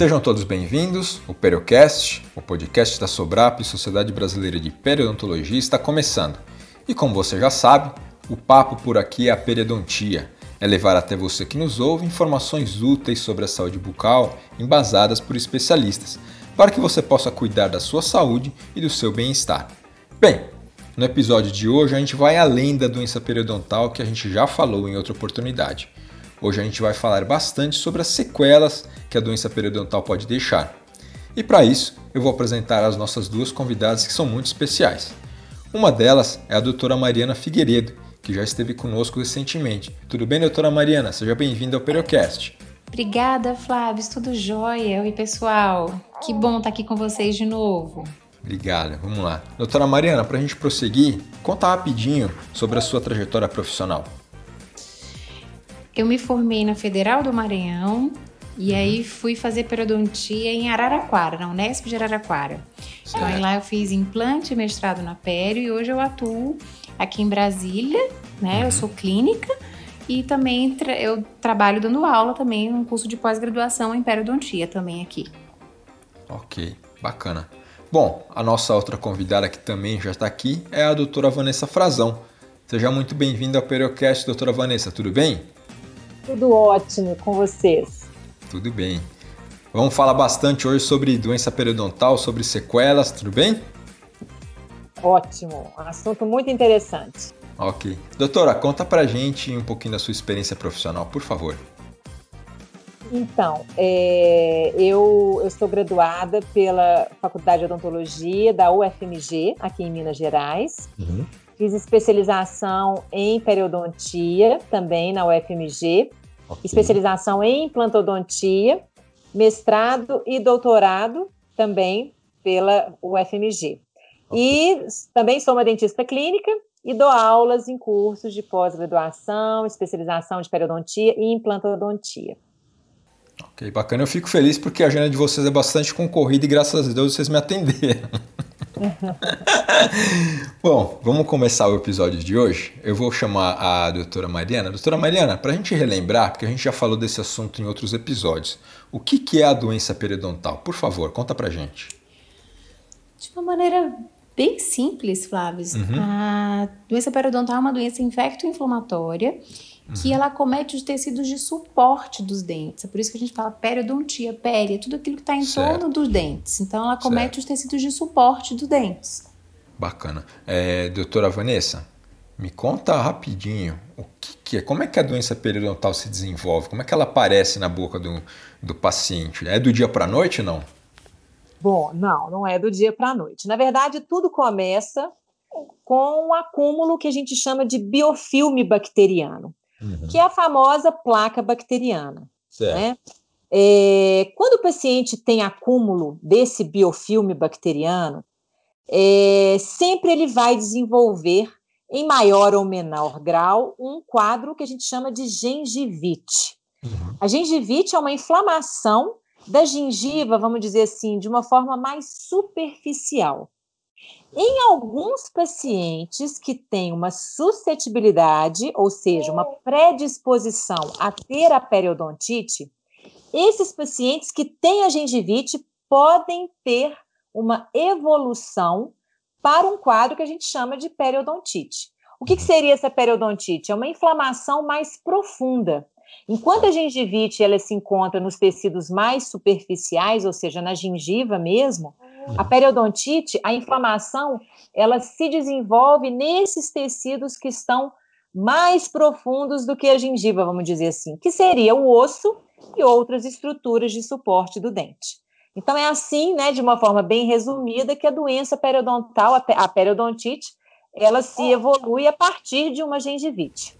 Sejam todos bem-vindos. O Periocast, o podcast da Sobrap, Sociedade Brasileira de Periodontologia, está começando. E como você já sabe, o papo por aqui é a periodontia. É levar até você que nos ouve informações úteis sobre a saúde bucal, embasadas por especialistas, para que você possa cuidar da sua saúde e do seu bem-estar. Bem, no episódio de hoje a gente vai além da doença periodontal que a gente já falou em outra oportunidade. Hoje a gente vai falar bastante sobre as sequelas que a doença periodontal pode deixar. E para isso, eu vou apresentar as nossas duas convidadas que são muito especiais. Uma delas é a doutora Mariana Figueiredo, que já esteve conosco recentemente. Tudo bem, doutora Mariana? Seja bem-vinda ao Periocast. Obrigada, Flávio. Tudo jóia. Oi, pessoal. Que bom estar aqui com vocês de novo. Obrigada. Vamos lá. Doutora Mariana, para a gente prosseguir, conta rapidinho sobre a sua trajetória profissional. Eu me formei na Federal do Maranhão e aí fui fazer periodontia em Araraquara, na Unesp de Araraquara. Certo. Então aí lá eu fiz implante, mestrado na pério e hoje eu atuo aqui em Brasília, né? Uhum. Eu sou clínica e também tra eu trabalho dando aula também num curso de pós-graduação em periodontia também aqui. Ok, bacana. Bom, a nossa outra convidada que também já está aqui é a doutora Vanessa Frazão. Seja muito bem-vinda ao Periocast, doutora Vanessa, tudo bem? Tudo ótimo com vocês. Tudo bem. Vamos falar bastante hoje sobre doença periodontal, sobre sequelas, tudo bem? Ótimo, um assunto muito interessante. Ok. Doutora, conta pra gente um pouquinho da sua experiência profissional, por favor. Então, é, eu, eu sou graduada pela Faculdade de Odontologia da UFMG, aqui em Minas Gerais. Uhum. Fiz especialização em periodontia, também na UFMG. Okay. Especialização em implantodontia, mestrado e doutorado também pela UFMG. Okay. E também sou uma dentista clínica e dou aulas em cursos de pós-graduação, especialização de periodontia e implantodontia. Ok, bacana. Eu fico feliz porque a agenda de vocês é bastante concorrida e graças a Deus vocês me atenderam. Bom, vamos começar o episódio de hoje. Eu vou chamar a doutora Mariana. Doutora Mariana, para a gente relembrar, porque a gente já falou desse assunto em outros episódios, o que, que é a doença periodontal? Por favor, conta para gente. De uma maneira bem simples, Flávio. Uhum. A doença periodontal é uma doença infecto-inflamatória que uhum. ela acomete os tecidos de suporte dos dentes. É por isso que a gente fala periodontia, pele, é tudo aquilo que está em certo. torno dos dentes. Então ela acomete certo. os tecidos de suporte dos dentes. Bacana. É, doutora Vanessa, me conta rapidinho o que, que, é, como é que a doença periodontal se desenvolve, como é que ela aparece na boca do, do paciente? É do dia para a noite não? Bom, não, não é do dia para a noite. Na verdade, tudo começa com um acúmulo que a gente chama de biofilme bacteriano uhum. que é a famosa placa bacteriana. Certo. Né? É, quando o paciente tem acúmulo desse biofilme bacteriano, é, sempre ele vai desenvolver, em maior ou menor grau, um quadro que a gente chama de gengivite. Uhum. A gengivite é uma inflamação da gengiva, vamos dizer assim, de uma forma mais superficial. Em alguns pacientes que têm uma suscetibilidade, ou seja, uma predisposição a ter a periodontite, esses pacientes que têm a gengivite podem ter uma evolução para um quadro que a gente chama de periodontite. O que, que seria essa periodontite? É uma inflamação mais profunda. Enquanto a gengivite ela se encontra nos tecidos mais superficiais, ou seja, na gengiva mesmo, a periodontite, a inflamação, ela se desenvolve nesses tecidos que estão mais profundos do que a gengiva, vamos dizer assim, que seria o osso e outras estruturas de suporte do dente. Então é assim, né, de uma forma bem resumida, que a doença periodontal, a periodontite, ela se evolui a partir de uma gengivite.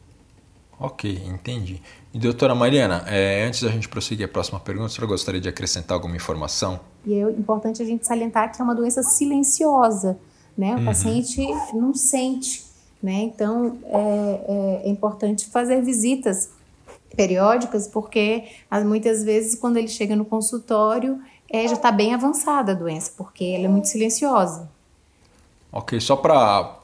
Ok, entendi. E doutora Mariana, é, antes da gente prosseguir a próxima pergunta, a senhora gostaria de acrescentar alguma informação? E é importante a gente salientar que é uma doença silenciosa, né? O uhum. paciente não sente, né? Então é, é, é importante fazer visitas periódicas, porque muitas vezes quando ele chega no consultório é, já está bem avançada a doença, porque ela é muito silenciosa. Ok, só para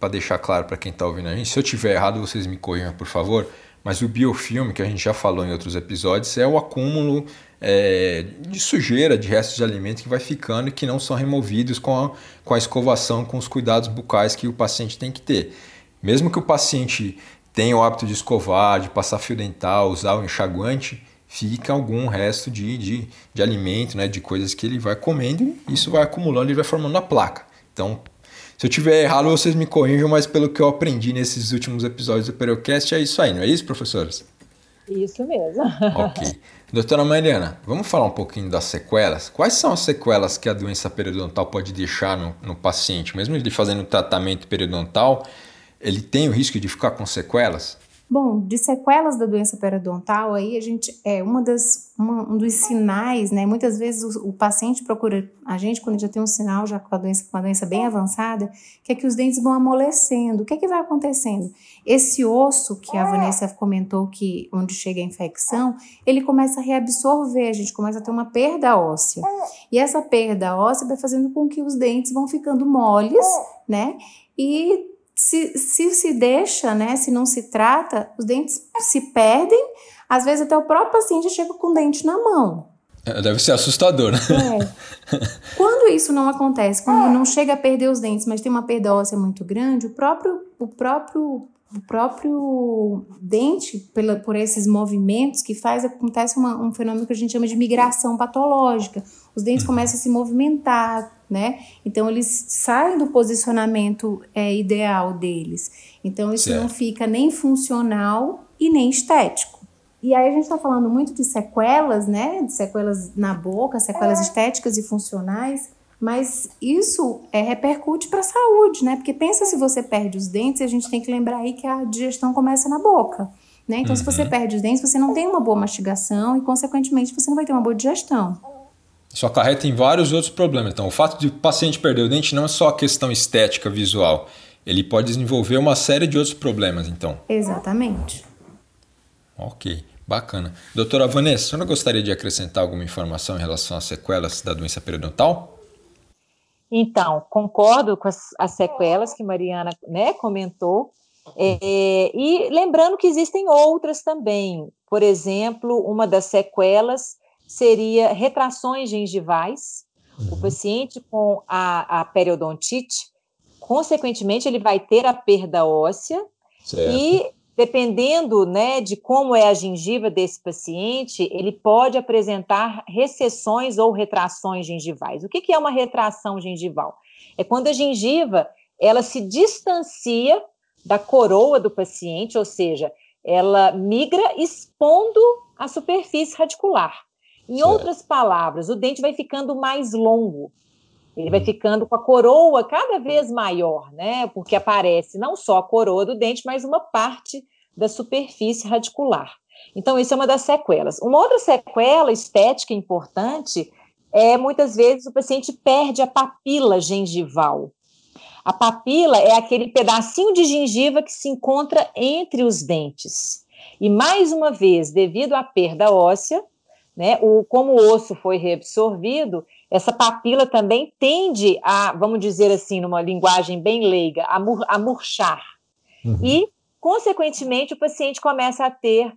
para deixar claro para quem está ouvindo a gente, se eu tiver errado, vocês me corrijam, por favor. Mas o biofilme, que a gente já falou em outros episódios, é o acúmulo é, de sujeira, de restos de alimento que vai ficando e que não são removidos com a, com a escovação, com os cuidados bucais que o paciente tem que ter. Mesmo que o paciente tenha o hábito de escovar, de passar fio dental, usar o enxaguante, fica algum resto de, de, de alimento, né, de coisas que ele vai comendo isso vai acumulando e vai formando a placa. Então, se eu tiver errado, vocês me corrijam, mas pelo que eu aprendi nesses últimos episódios do Periocast, é isso aí, não é isso, professores? Isso mesmo. ok. Doutora Mariana, vamos falar um pouquinho das sequelas? Quais são as sequelas que a doença periodontal pode deixar no, no paciente? Mesmo ele fazendo tratamento periodontal, ele tem o risco de ficar com sequelas? Bom, de sequelas da doença periodontal, aí a gente é uma das uma, um dos sinais, né? Muitas vezes o, o, paciente procura a gente quando já tem um sinal já com a doença, com a doença bem avançada, que é que os dentes vão amolecendo. O que é que vai acontecendo? Esse osso que a Vanessa comentou que onde chega a infecção, ele começa a reabsorver, a gente começa a ter uma perda óssea. E essa perda óssea vai fazendo com que os dentes vão ficando moles, né? E se, se se deixa, né, se não se trata, os dentes se perdem, às vezes até o próprio paciente chega com o dente na mão. É, deve ser assustador, né? É. Quando isso não acontece, quando não chega a perder os dentes, mas tem uma perda óssea muito grande, o próprio, o próprio o próprio dente, pela, por esses movimentos que faz, acontece uma, um fenômeno que a gente chama de migração patológica. Os dentes começam a se movimentar, né? Então eles saem do posicionamento é, ideal deles. Então isso certo. não fica nem funcional e nem estético. E aí a gente está falando muito de sequelas, né? De sequelas na boca, sequelas é. estéticas e funcionais. Mas isso é, repercute para a saúde, né? Porque pensa se você perde os dentes, a gente tem que lembrar aí que a digestão começa na boca. Né? Então, uhum. se você uhum. perde os dentes, você não tem uma boa mastigação e, consequentemente, você não vai ter uma boa digestão. Isso acarreta em vários outros problemas. Então, o fato de o paciente perder o dente não é só a questão estética, visual. Ele pode desenvolver uma série de outros problemas, então. Exatamente. Ok, bacana. Doutora Vanessa, a senhora gostaria de acrescentar alguma informação em relação às sequelas da doença periodontal? Então, concordo com as, as sequelas que Mariana né, comentou. É, e lembrando que existem outras também. Por exemplo, uma das sequelas seria retrações gengivais. Uhum. O paciente com a, a periodontite, consequentemente, ele vai ter a perda óssea certo. e dependendo né, de como é a gengiva desse paciente, ele pode apresentar recessões ou retrações gengivais. O que, que é uma retração gengival? É quando a gengiva ela se distancia da coroa do paciente, ou seja, ela migra expondo a superfície radicular. Em certo. outras palavras, o dente vai ficando mais longo. Ele vai hum. ficando com a coroa cada vez maior, né? Porque aparece não só a coroa do dente, mas uma parte da superfície radicular. Então, isso é uma das sequelas. Uma outra sequela estética importante é muitas vezes o paciente perde a papila gengival. A papila é aquele pedacinho de gengiva que se encontra entre os dentes. E mais uma vez, devido à perda óssea, né, o, como o osso foi reabsorvido, essa papila também tende a, vamos dizer assim, numa linguagem bem leiga, a, mur, a murchar. Uhum. E, consequentemente, o paciente começa a ter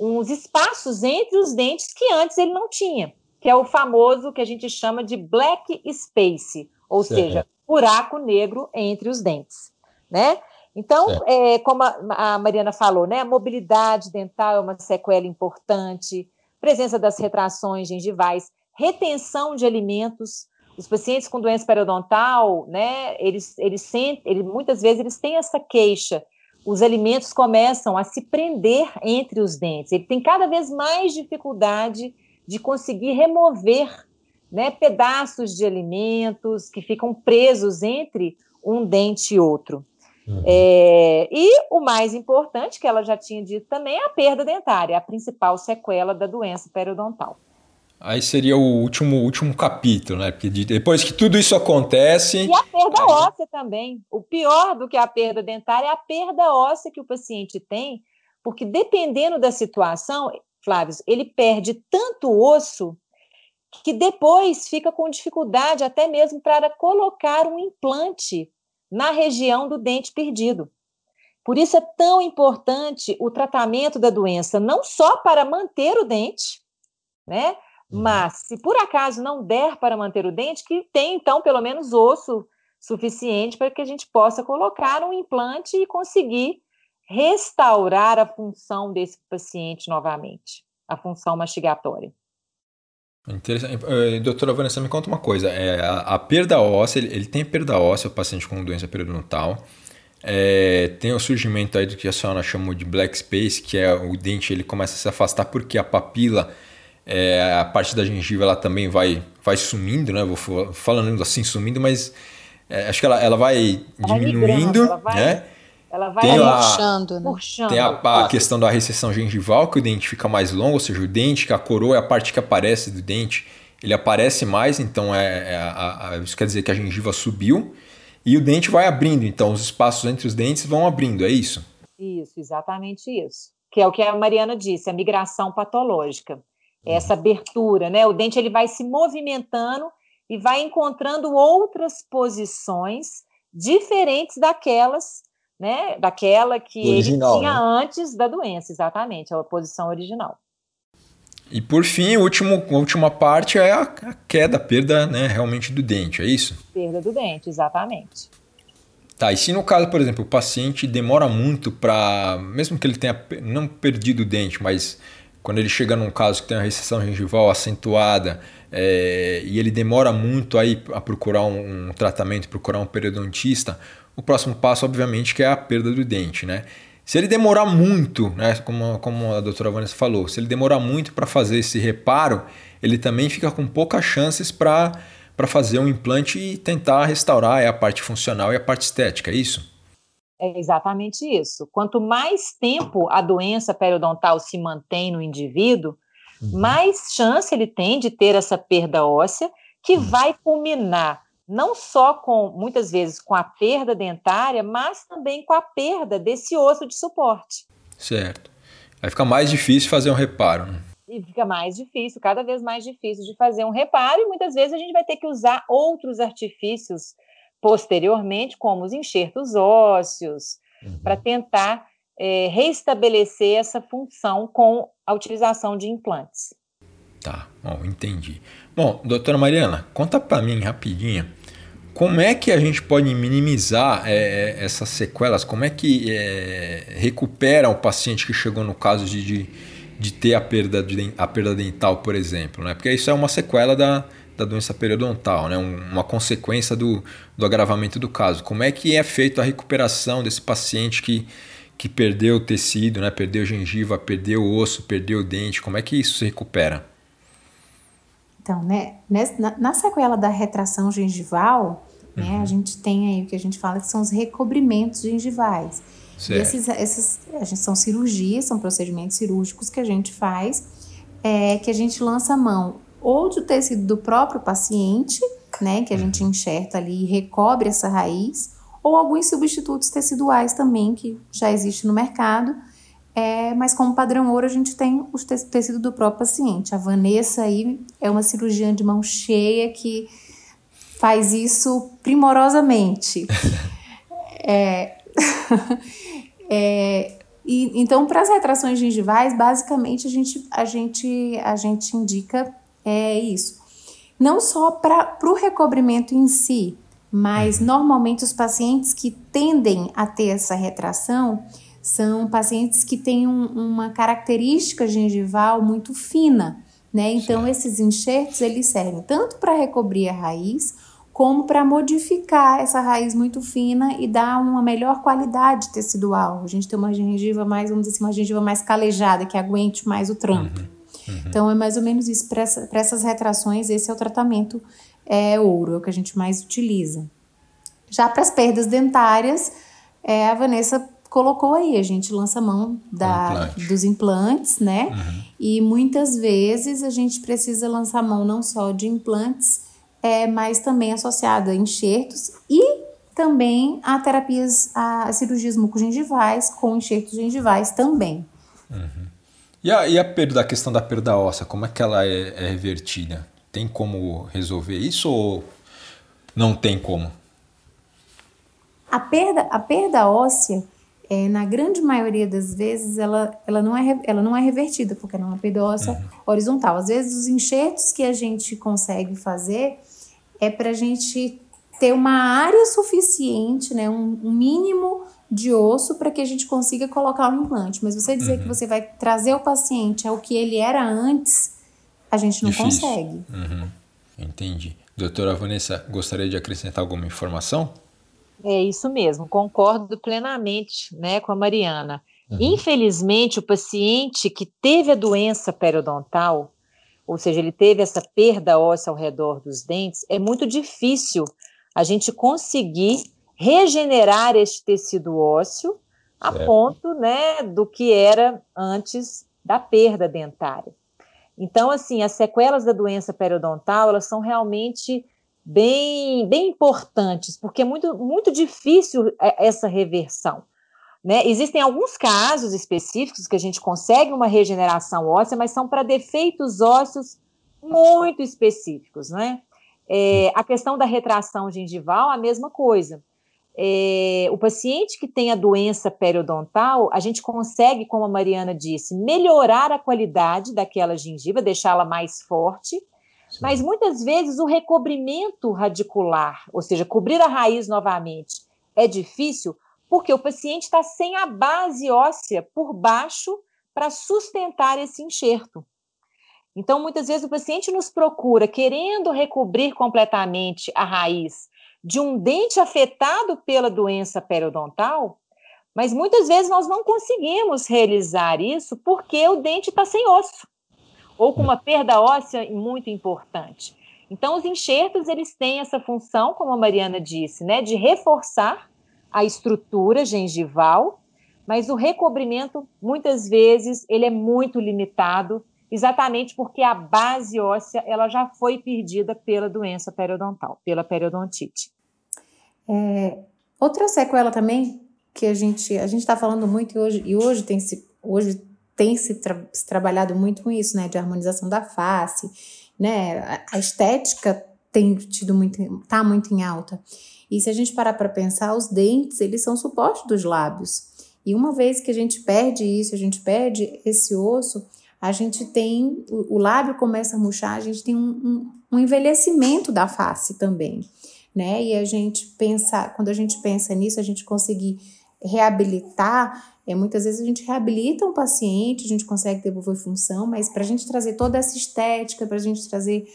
uns espaços entre os dentes que antes ele não tinha, que é o famoso que a gente chama de black space, ou certo. seja, buraco negro entre os dentes, né? Então, é, como a, a Mariana falou, né, a mobilidade dental é uma sequela importante, presença das retrações gengivais, retenção de alimentos. Os pacientes com doença periodontal, né, eles, eles, sentem, eles muitas vezes eles têm essa queixa. Os alimentos começam a se prender entre os dentes. Ele tem cada vez mais dificuldade de conseguir remover né, pedaços de alimentos que ficam presos entre um dente e outro. Uhum. É, e o mais importante, que ela já tinha dito também, é a perda dentária, a principal sequela da doença periodontal. Aí seria o último, último capítulo, né? Porque depois que tudo isso acontece. E a perda aí... óssea também. O pior do que a perda dentária é a perda óssea que o paciente tem, porque dependendo da situação, Flávio, ele perde tanto osso que depois fica com dificuldade até mesmo para colocar um implante na região do dente perdido. Por isso é tão importante o tratamento da doença, não só para manter o dente, né? Uhum. Mas se por acaso não der para manter o dente, que tem então pelo menos osso suficiente para que a gente possa colocar um implante e conseguir restaurar a função desse paciente novamente, a função mastigatória. Interessante. Uh, doutora Vanessa, me conta uma coisa. É, a, a perda óssea, ele, ele, tem perda óssea, o paciente com doença periodontal. É, tem o surgimento aí do que a senhora chamou de black space, que é o dente ele começa a se afastar porque a papila, é, a parte da gengiva, ela também vai, vai sumindo, né? Vou falando assim, sumindo, mas é, acho que ela, ela vai ela diminuindo, ela vai, né? Ela vai tem murchando, a, né? Tem a, a, questão da recessão gengival, que o dente fica mais longo, ou seja, o dente, que a coroa é a parte que aparece do dente, ele aparece mais, então é, é a, a, isso quer dizer que a gengiva subiu e o dente vai abrindo, então os espaços entre os dentes vão abrindo, é isso? Isso, exatamente isso. Que é o que a Mariana disse, a migração patológica. É essa abertura, né? O dente ele vai se movimentando e vai encontrando outras posições diferentes daquelas, né? Daquela que original, ele tinha né? antes da doença, exatamente, a posição original. E por fim, o último, a última parte é a, a queda, a perda né, realmente do dente, é isso? Perda do dente, exatamente. Tá, e se no caso, por exemplo, o paciente demora muito para, mesmo que ele tenha não perdido o dente, mas quando ele chega num caso que tem uma recessão gengival acentuada é, e ele demora muito aí a procurar um, um tratamento, procurar um periodontista, o próximo passo, obviamente, que é a perda do dente, né? Se ele demorar muito, né, como, como a doutora Vanessa falou, se ele demorar muito para fazer esse reparo, ele também fica com poucas chances para fazer um implante e tentar restaurar a parte funcional e a parte estética, é isso? É exatamente isso. Quanto mais tempo a doença periodontal se mantém no indivíduo, uhum. mais chance ele tem de ter essa perda óssea, que uhum. vai culminar não só com, muitas vezes, com a perda dentária, mas também com a perda desse osso de suporte. Certo. Vai ficar mais difícil fazer um reparo. Né? E fica mais difícil, cada vez mais difícil de fazer um reparo, e muitas vezes a gente vai ter que usar outros artifícios posteriormente, como os enxertos ósseos, uhum. para tentar é, reestabelecer essa função com a utilização de implantes. Tá, bom, entendi. Bom, doutora Mariana, conta para mim rapidinho como é que a gente pode minimizar é, é, essas sequelas? Como é que é, recupera o paciente que chegou no caso de, de, de, ter a perda, de, a perda dental, por exemplo? Né? Porque isso é uma sequela da, da doença periodontal, né? uma consequência do, do agravamento do caso. Como é que é feita a recuperação desse paciente que, que perdeu o tecido, né? perdeu gengiva, perdeu o osso, perdeu o dente? Como é que isso se recupera? Então, né, na, na sequela da retração gengival, né, uhum. a gente tem aí o que a gente fala que são os recobrimentos gengivais. Certo. E esses, esses gente, são cirurgias, são procedimentos cirúrgicos que a gente faz, é, que a gente lança a mão ou do tecido do próprio paciente, né, que a gente uhum. enxerta ali e recobre essa raiz, ou alguns substitutos teciduais também que já existe no mercado, é, mas como padrão ouro, a gente tem o tecido do próprio paciente. A Vanessa aí é uma cirurgiã de mão cheia que faz isso primorosamente. é, é, e, então, para as retrações gengivais, basicamente a gente, a gente, a gente indica é isso. Não só para o recobrimento em si, mas uhum. normalmente os pacientes que tendem a ter essa retração são pacientes que têm um, uma característica gengival muito fina, né? Então, esses enxertos, eles servem tanto para recobrir a raiz, como para modificar essa raiz muito fina e dar uma melhor qualidade tecidual. A gente tem uma gengiva mais, vamos dizer assim, uma gengiva mais calejada, que aguente mais o trampo. Uhum, uhum. Então, é mais ou menos isso. Para essa, essas retrações, esse é o tratamento é, ouro, é o que a gente mais utiliza. Já para as perdas dentárias, é, a Vanessa colocou aí, a gente lança mão da, Implante. dos implantes, né? Uhum. E muitas vezes a gente precisa lançar mão não só de implantes, é, mas também associado a enxertos e também a terapias, a cirurgias mucogengivais com enxertos gengivais também. Uhum. E, a, e a perda, da questão da perda óssea, como é que ela é, é revertida? Tem como resolver isso ou não tem como? A perda, a perda óssea, é, na grande maioria das vezes, ela, ela, não é, ela não é revertida, porque não é uma perda óssea uhum. horizontal. Às vezes, os enxertos que a gente consegue fazer é para a gente ter uma área suficiente, né, um, um mínimo de osso para que a gente consiga colocar o implante. Mas você dizer uhum. que você vai trazer o paciente ao que ele era antes, a gente não Difícil. consegue. Uhum. Entendi. Doutora Vanessa, gostaria de acrescentar alguma informação? É isso mesmo, concordo plenamente né, com a Mariana. Uhum. Infelizmente, o paciente que teve a doença periodontal, ou seja, ele teve essa perda óssea ao redor dos dentes, é muito difícil a gente conseguir regenerar este tecido ósseo a ponto né, do que era antes da perda dentária. Então, assim, as sequelas da doença periodontal, elas são realmente bem, bem importantes, porque é muito, muito difícil é, essa reversão. Né? Existem alguns casos específicos que a gente consegue uma regeneração óssea, mas são para defeitos ósseos muito específicos. Né? É, a questão da retração gengival, a mesma coisa. É, o paciente que tem a doença periodontal, a gente consegue, como a Mariana disse, melhorar a qualidade daquela gengiva, deixá-la mais forte, mas muitas vezes o recobrimento radicular, ou seja, cobrir a raiz novamente, é difícil porque o paciente está sem a base óssea por baixo para sustentar esse enxerto. Então, muitas vezes o paciente nos procura querendo recobrir completamente a raiz de um dente afetado pela doença periodontal, mas muitas vezes nós não conseguimos realizar isso porque o dente está sem osso ou com uma perda óssea muito importante. Então, os enxertos eles têm essa função, como a Mariana disse, né, de reforçar a estrutura gengival, mas o recobrimento muitas vezes ele é muito limitado, exatamente porque a base óssea ela já foi perdida pela doença periodontal, pela periodontite. É, outra sequela também que a gente a gente está falando muito hoje e hoje tem se hoje tem se, tra se, trabalhado muito com isso, né, de harmonização da face, né, a, estética tem tido muito, tá muito em alta. E se a gente parar para pensar, os dentes, eles são suporte dos lábios. E uma vez que a gente perde isso, a gente perde esse osso, a gente tem, o, o lábio começa a murchar, a gente tem um, um, um envelhecimento da face também, né? E a gente pensa, quando a gente pensa nisso, a gente conseguir reabilitar é, muitas vezes a gente reabilita um paciente, a gente consegue devolver função, mas para a gente trazer toda essa estética, para a gente trazer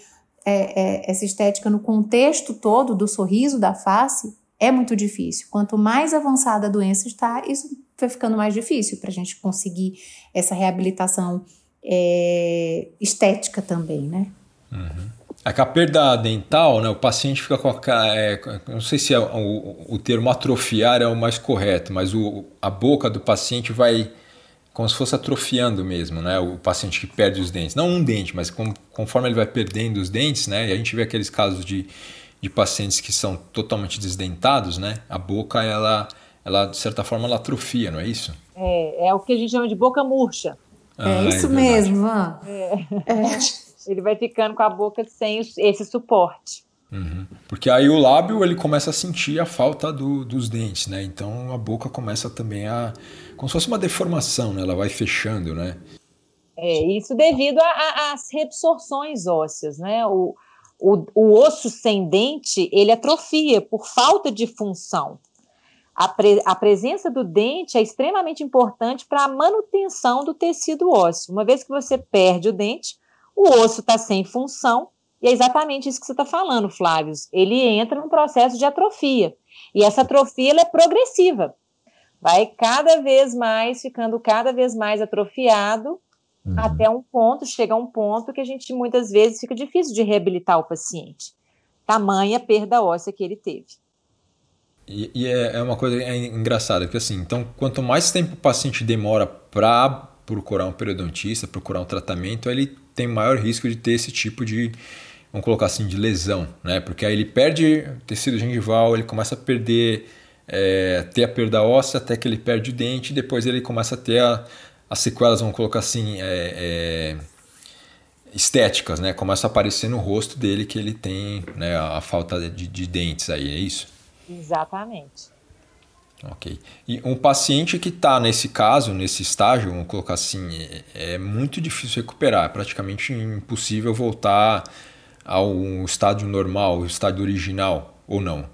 é, é, essa estética no contexto todo do sorriso da face, é muito difícil. Quanto mais avançada a doença está, isso vai ficando mais difícil para a gente conseguir essa reabilitação é, estética também, né? Uhum. É que a perda dental, né, o paciente fica com a. É, não sei se é o, o termo atrofiar é o mais correto, mas o, a boca do paciente vai como se fosse atrofiando mesmo, né? O paciente que perde os dentes. Não um dente, mas com, conforme ele vai perdendo os dentes, né? E a gente vê aqueles casos de, de pacientes que são totalmente desdentados, né? A boca, ela, ela, de certa forma, ela atrofia, não é isso? É, é o que a gente chama de boca murcha. Ah, é isso é mesmo, ó. É. é ele vai ficando com a boca sem esse suporte. Uhum. Porque aí o lábio ele começa a sentir a falta do, dos dentes, né? Então a boca começa também a. como se fosse uma deformação, né? Ela vai fechando, né? É, isso devido às reabsorções ósseas, né? O, o, o osso sem dente ele atrofia por falta de função. A, pre, a presença do dente é extremamente importante para a manutenção do tecido ósseo. Uma vez que você perde o dente, o osso está sem função, e é exatamente isso que você está falando, Flávio. Ele entra num processo de atrofia. E essa atrofia é progressiva. Vai cada vez mais ficando cada vez mais atrofiado, uhum. até um ponto, chega a um ponto que a gente muitas vezes fica difícil de reabilitar o paciente. Tamanha perda óssea que ele teve. E, e é, é, uma coisa engraçada, porque assim, então quanto mais tempo o paciente demora para procurar um periodontista, procurar um tratamento, ele tem maior risco de ter esse tipo de, vamos colocar assim, de lesão, né? Porque aí ele perde tecido gengival, ele começa a perder, é, ter a perda óssea até que ele perde o dente, e depois ele começa a ter a, as sequelas, vamos colocar assim, é, é, estéticas, né? Começa a aparecer no rosto dele que ele tem né, a, a falta de, de dentes aí, é isso? Exatamente. Ok. E um paciente que está nesse caso, nesse estágio, vamos colocar assim, é, é muito difícil recuperar, é praticamente impossível voltar ao estádio normal, o estádio original, ou não?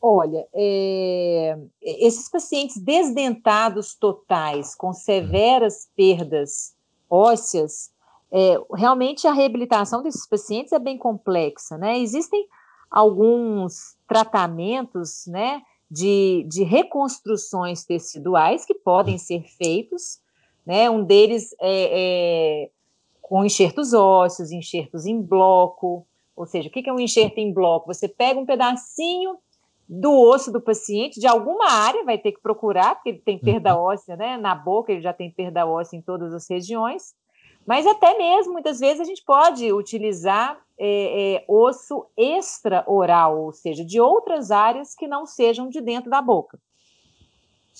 Olha, é, esses pacientes desdentados totais, com severas perdas ósseas, é, realmente a reabilitação desses pacientes é bem complexa, né? Existem alguns tratamentos, né, de, de reconstruções teciduais que podem ser feitos, né? Um deles é, é com enxertos ósseos, enxertos em bloco, ou seja, o que é um enxerto em bloco? Você pega um pedacinho do osso do paciente, de alguma área, vai ter que procurar, porque ele tem perda uhum. óssea, né? Na boca ele já tem perda óssea em todas as regiões. Mas até mesmo, muitas vezes, a gente pode utilizar é, é, osso extra-oral, ou seja, de outras áreas que não sejam de dentro da boca.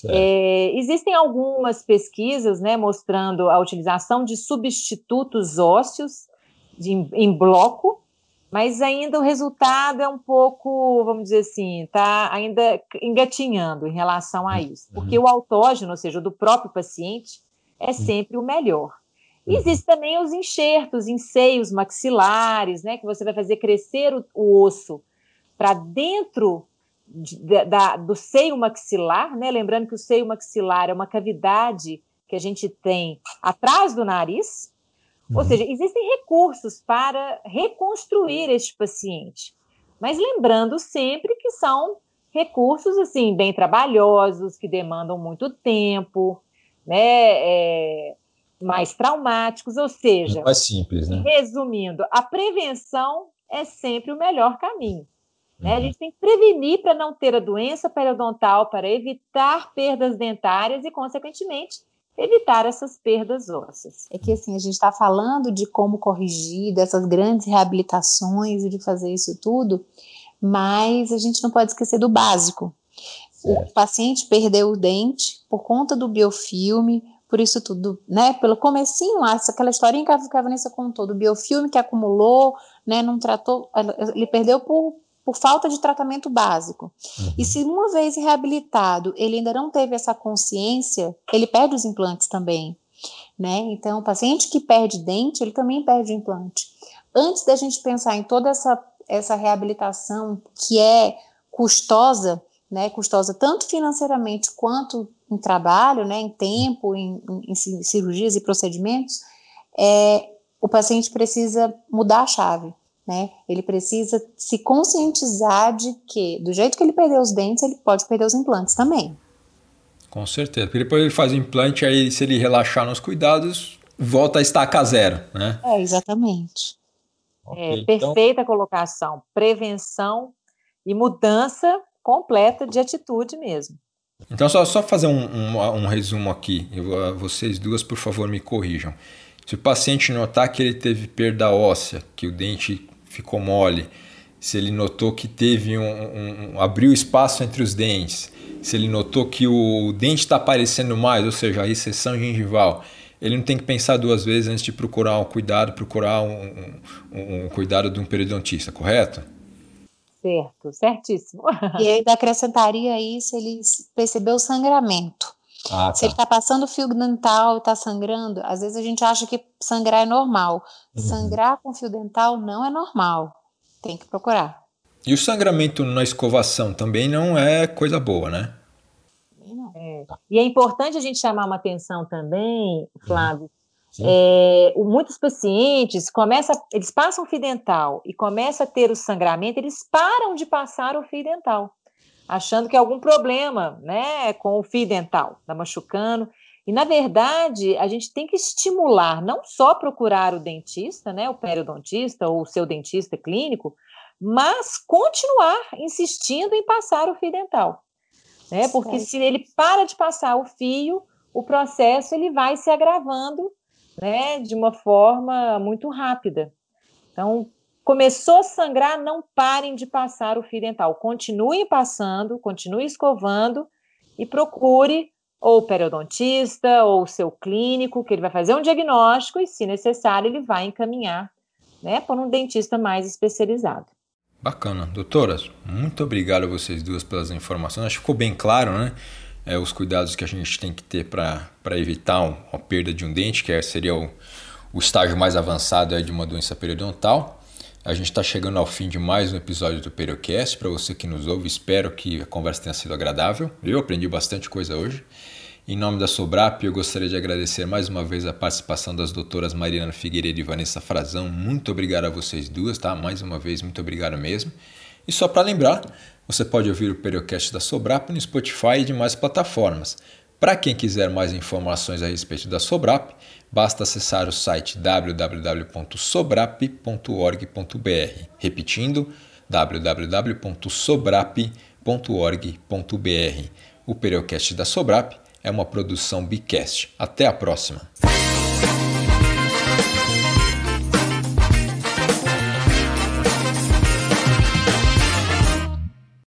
É, existem algumas pesquisas né, mostrando a utilização de substitutos ósseos de, em bloco mas ainda o resultado é um pouco, vamos dizer assim, está ainda engatinhando em relação a isso, uhum. porque o autógeno, ou seja, o do próprio paciente, é uhum. sempre o melhor. Uhum. Existem também os enxertos em seios maxilares, né, que você vai fazer crescer o, o osso para dentro de, da, do seio maxilar, né? Lembrando que o seio maxilar é uma cavidade que a gente tem atrás do nariz, Uhum. Ou seja, existem recursos para reconstruir este paciente, mas lembrando sempre que são recursos assim bem trabalhosos, que demandam muito tempo, né, é, mais traumáticos, ou seja, é mais simples, né? Resumindo, a prevenção é sempre o melhor caminho. Né? A uhum. gente tem que prevenir para não ter a doença periodontal, para evitar perdas dentárias e, consequentemente, evitar essas perdas ósseas. É que assim, a gente está falando de como corrigir, dessas grandes reabilitações e de fazer isso tudo, mas a gente não pode esquecer do básico. Certo. O paciente perdeu o dente por conta do biofilme, por isso tudo, né? Pelo comecinho, aquela historinha que a Vanessa contou, do biofilme que acumulou, né? Não tratou, ele perdeu por por falta de tratamento básico. Uhum. E se uma vez reabilitado ele ainda não teve essa consciência, ele perde os implantes também. Né? Então, o paciente que perde dente, ele também perde o implante. Antes da gente pensar em toda essa, essa reabilitação que é custosa, né, custosa tanto financeiramente quanto em trabalho, né, em tempo, em, em, em cirurgias e procedimentos, é, o paciente precisa mudar a chave né? Ele precisa se conscientizar de que, do jeito que ele perdeu os dentes, ele pode perder os implantes também. Com certeza. Porque depois ele faz o implante, aí se ele relaxar nos cuidados, volta a estaca zero, né? É, exatamente. Okay, é, perfeita então... colocação. Prevenção e mudança completa de atitude mesmo. Então, só, só fazer um, um, um resumo aqui. Eu, vocês duas, por favor, me corrijam. Se o paciente notar que ele teve perda óssea, que o dente ficou mole, se ele notou que teve um, um, um abriu espaço entre os dentes, se ele notou que o dente está aparecendo mais, ou seja, a recessão gengival, ele não tem que pensar duas vezes antes de procurar um cuidado, procurar um, um, um cuidado de um periodontista, correto? Certo, certíssimo. e ainda acrescentaria aí se ele percebeu o sangramento. Ah, tá. Se ele está passando fio dental e está sangrando, às vezes a gente acha que sangrar é normal. Uhum. Sangrar com fio dental não é normal. Tem que procurar. E o sangramento na escovação também não é coisa boa, né? É. E é importante a gente chamar uma atenção também, Flávio. Uhum. É, muitos pacientes começam, eles passam fio dental e começa a ter o sangramento, eles param de passar o fio dental achando que é algum problema, né, com o fio dental, está machucando. E, na verdade, a gente tem que estimular não só procurar o dentista, né, o periodontista ou o seu dentista clínico, mas continuar insistindo em passar o fio dental. Né? Porque se ele para de passar o fio, o processo ele vai se agravando né, de uma forma muito rápida. Então, Começou a sangrar, não parem de passar o fio dental. Continuem passando, continue escovando e procure ou o periodontista ou o seu clínico, que ele vai fazer um diagnóstico e, se necessário, ele vai encaminhar né, para um dentista mais especializado. Bacana. Doutoras, muito obrigado a vocês duas pelas informações. Acho que ficou bem claro, né? É, os cuidados que a gente tem que ter para evitar a perda de um dente, que é, seria o, o estágio mais avançado é de uma doença periodontal. A gente está chegando ao fim de mais um episódio do Periocast. Para você que nos ouve, espero que a conversa tenha sido agradável. Eu aprendi bastante coisa hoje. Em nome da Sobrap, eu gostaria de agradecer mais uma vez a participação das doutoras Mariana Figueiredo e Vanessa Frazão. Muito obrigado a vocês duas, tá? Mais uma vez, muito obrigado mesmo. E só para lembrar, você pode ouvir o Periocast da Sobrap no Spotify e demais plataformas. Para quem quiser mais informações a respeito da Sobrap, basta acessar o site www.sobrap.org.br. Repetindo, www.sobrap.org.br. O Periocast da Sobrap é uma produção Bicast. Até a próxima!